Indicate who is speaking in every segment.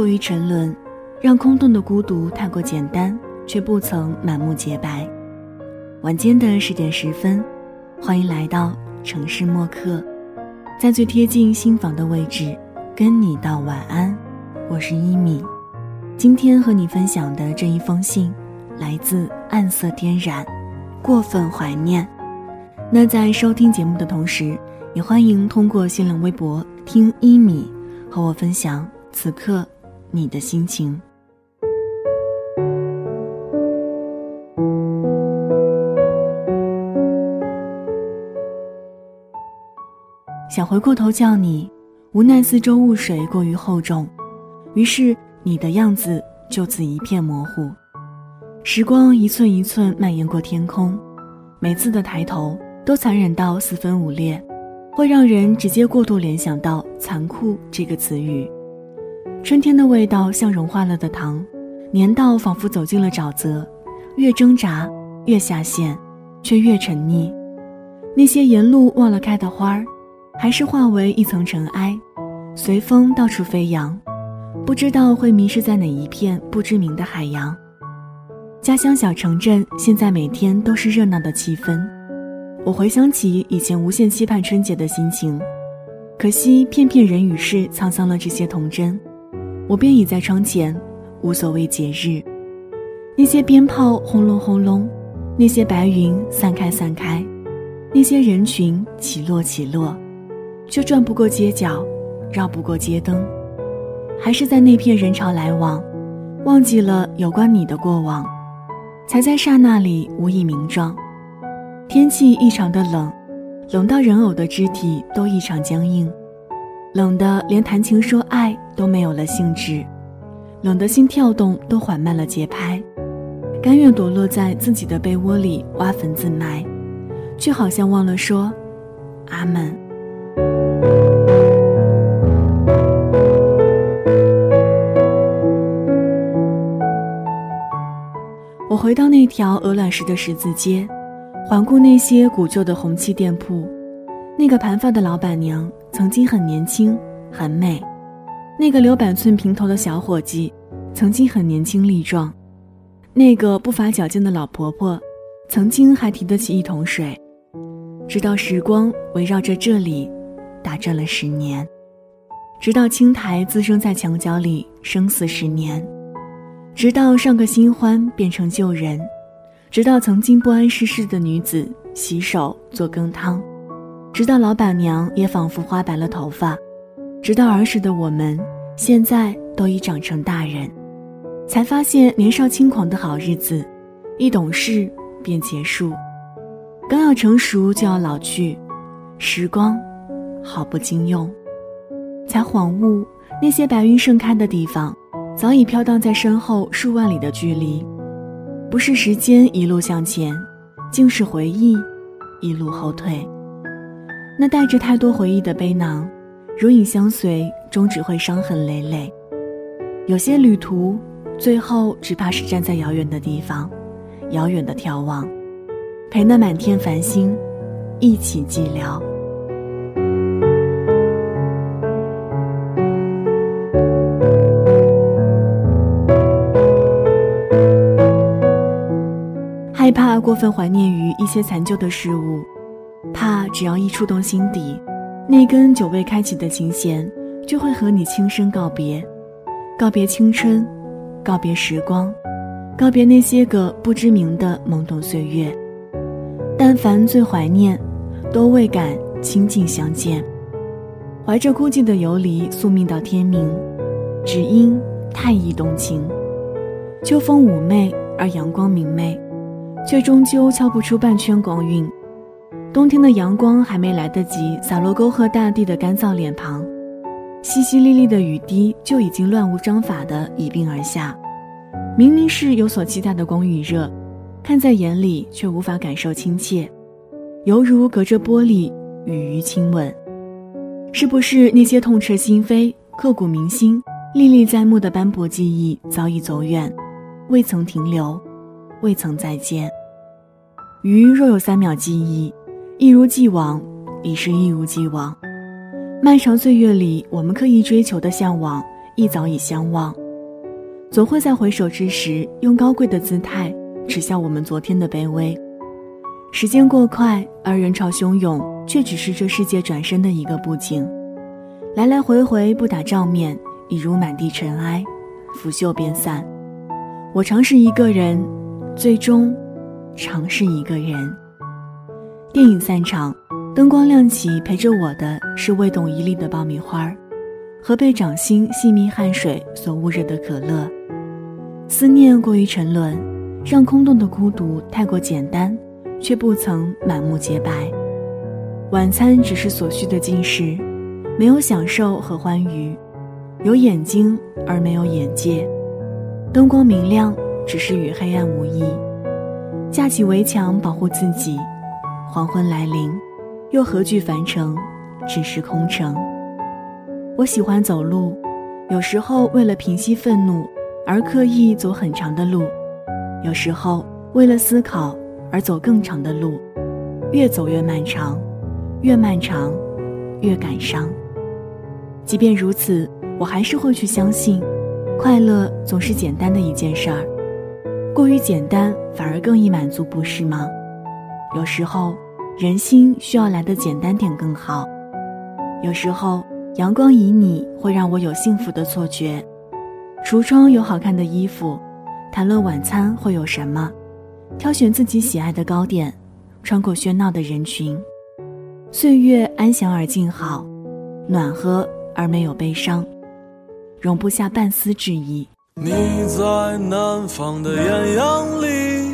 Speaker 1: 过于沉沦，让空洞的孤独太过简单，却不曾满目洁白。晚间的十点十分，欢迎来到城市默客，在最贴近心房的位置，跟你道晚安。我是一米，今天和你分享的这一封信，来自暗色天染，过分怀念。那在收听节目的同时，也欢迎通过新浪微博听一米，和我分享此刻你的心情。想回过头叫你，无奈四周雾水过于厚重，于是你的样子就此一片模糊。时光一寸一寸蔓延过天空，每次的抬头都残忍到四分五裂，会让人直接过度联想到“残酷”这个词语。春天的味道像融化了的糖，黏到仿佛走进了沼泽，越挣扎越下陷，却越沉溺。那些沿路忘了开的花儿。还是化为一层尘埃，随风到处飞扬，不知道会迷失在哪一片不知名的海洋。家乡小城镇现在每天都是热闹的气氛，我回想起以前无限期盼春节的心情，可惜片片人与事沧桑了这些童真，我便倚在窗前，无所谓节日。那些鞭炮轰隆轰隆，那些白云散开散开，那些人群起落起落。却转不过街角，绕不过街灯，还是在那片人潮来往，忘记了有关你的过往，才在刹那里无以名状。天气异常的冷，冷到人偶的肢体都异常僵硬，冷的连谈情说爱都没有了兴致，冷的心跳动都缓慢了节拍，甘愿躲落在自己的被窝里挖坟自埋，却好像忘了说阿门。我回到那条鹅卵石的十字街，环顾那些古旧的红漆店铺。那个盘发的老板娘曾经很年轻、很美；那个留板寸平头的小伙计曾经很年轻力壮；那个不乏矫健的老婆婆曾经还提得起一桶水。直到时光围绕着这里。打转了十年，直到青苔滋生在墙角里，生死十年；直到上个新欢变成旧人；直到曾经不谙世事的女子洗手做羹汤；直到老板娘也仿佛花白了头发；直到儿时的我们，现在都已长成大人，才发现年少轻狂的好日子，一懂事便结束，刚要成熟就要老去，时光。好不经用，才恍悟，那些白云盛开的地方，早已飘荡在身后数万里的距离。不是时间一路向前，竟是回忆一路后退。那带着太多回忆的背囊，如影相随，终只会伤痕累累。有些旅途，最后只怕是站在遥远的地方，遥远的眺望，陪那满天繁星，一起寂寥。害怕过分怀念于一些残旧的事物，怕只要一触动心底，那根久未开启的琴弦就会和你轻声告别，告别青春，告别时光，告别那些个不知名的懵懂岁月。但凡最怀念，都未敢亲近相见，怀着孤寂的游离宿命到天明，只因太易动情。秋风妩媚而阳光明媚。却终究敲不出半圈光晕。冬天的阳光还没来得及洒落沟壑大地的干燥脸庞，淅淅沥沥的雨滴就已经乱无章法的一并而下。明明是有所期待的光与热，看在眼里却无法感受亲切，犹如隔着玻璃与鱼亲吻。是不是那些痛彻心扉、刻骨铭心、历历在目的斑驳记忆早已走远，未曾停留？未曾再见。鱼若有三秒记忆，一如既往，已是一如既往。漫长岁月里，我们刻意追求的向往，亦早已相忘。总会在回首之时，用高贵的姿态耻笑我们昨天的卑微。时间过快，而人潮汹涌，却只是这世界转身的一个布景。来来回回不打照面，已如满地尘埃，拂袖便散。我尝试一个人，最终，尝试一个人。电影散场，灯光亮起，陪着我的是未懂一粒的爆米花，和被掌心细密汗水所捂热的可乐。思念过于沉沦，让空洞的孤独太过简单，却不曾满目洁白。晚餐只是所需的进食。没有享受和欢愉，有眼睛而没有眼界，灯光明亮只是与黑暗无异，架起围墙保护自己。黄昏来临，又何惧凡尘，只是空城。我喜欢走路，有时候为了平息愤怒而刻意走很长的路，有时候为了思考而走更长的路，越走越漫长，越漫长，越感伤。即便如此，我还是会去相信，快乐总是简单的一件事儿。过于简单反而更易满足，不是吗？有时候，人心需要来的简单点更好。有时候，阳光旖旎会让我有幸福的错觉。橱窗有好看的衣服，谈论晚餐会有什么？挑选自己喜爱的糕点，穿过喧闹的人群，岁月安详而静好，暖和。而没有悲伤，容不下半丝质疑。
Speaker 2: 你在南方的艳阳里，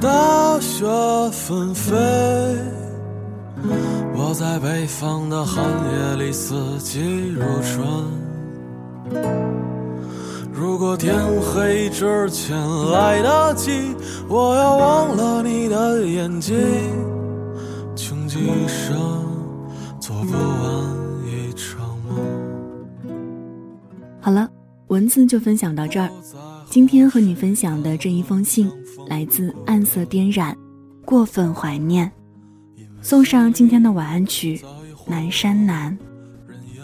Speaker 2: 大雪纷飞；我在北方的寒夜里，四季如春。如果天黑之前来得及，我要忘了你的眼睛，穷极一生做不完一场梦。
Speaker 1: 好了，文字就分享到这儿。今天和你分享的这一封信来自暗色颠染，过分怀念。送上今天的晚安曲《南山南》。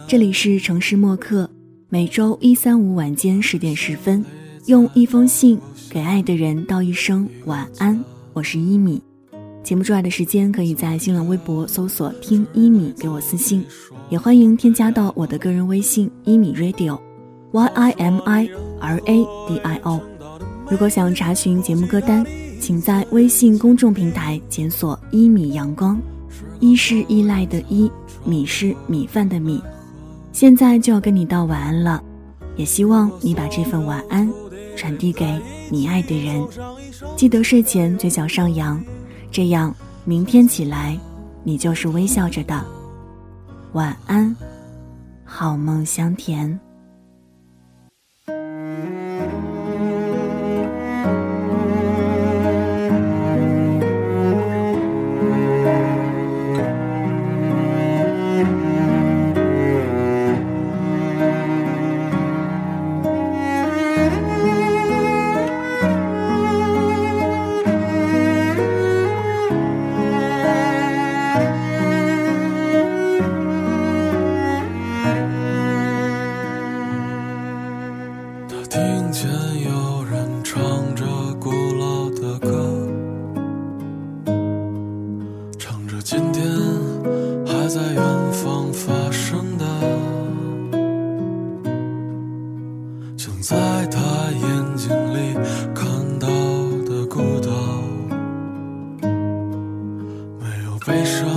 Speaker 1: 这里是城市默客，每周一、三、五晚间十点十分，用一封信给爱的人道一声晚安。我是一米。节目之外的时间，可以在新浪微博搜索“听一米”给我私信，也欢迎添加到我的个人微信“一米 radio”。Y i m i r a d i o，如果想查询节目歌单，请在微信公众平台检索“一米阳光”，一是依赖的依，米是米饭的米。现在就要跟你道晚安了，也希望你把这份晚安传递给你爱的人。记得睡前嘴角上扬，这样明天起来你就是微笑着的。晚安，好梦香甜。
Speaker 2: 常发生的，像在他眼睛里看到的孤岛，没有悲伤，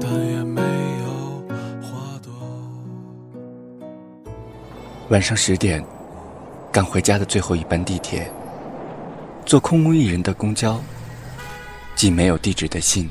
Speaker 2: 但也没有花朵。
Speaker 3: 晚上十点，赶回家的最后一班地铁，坐空无一人的公交，寄没有地址的信。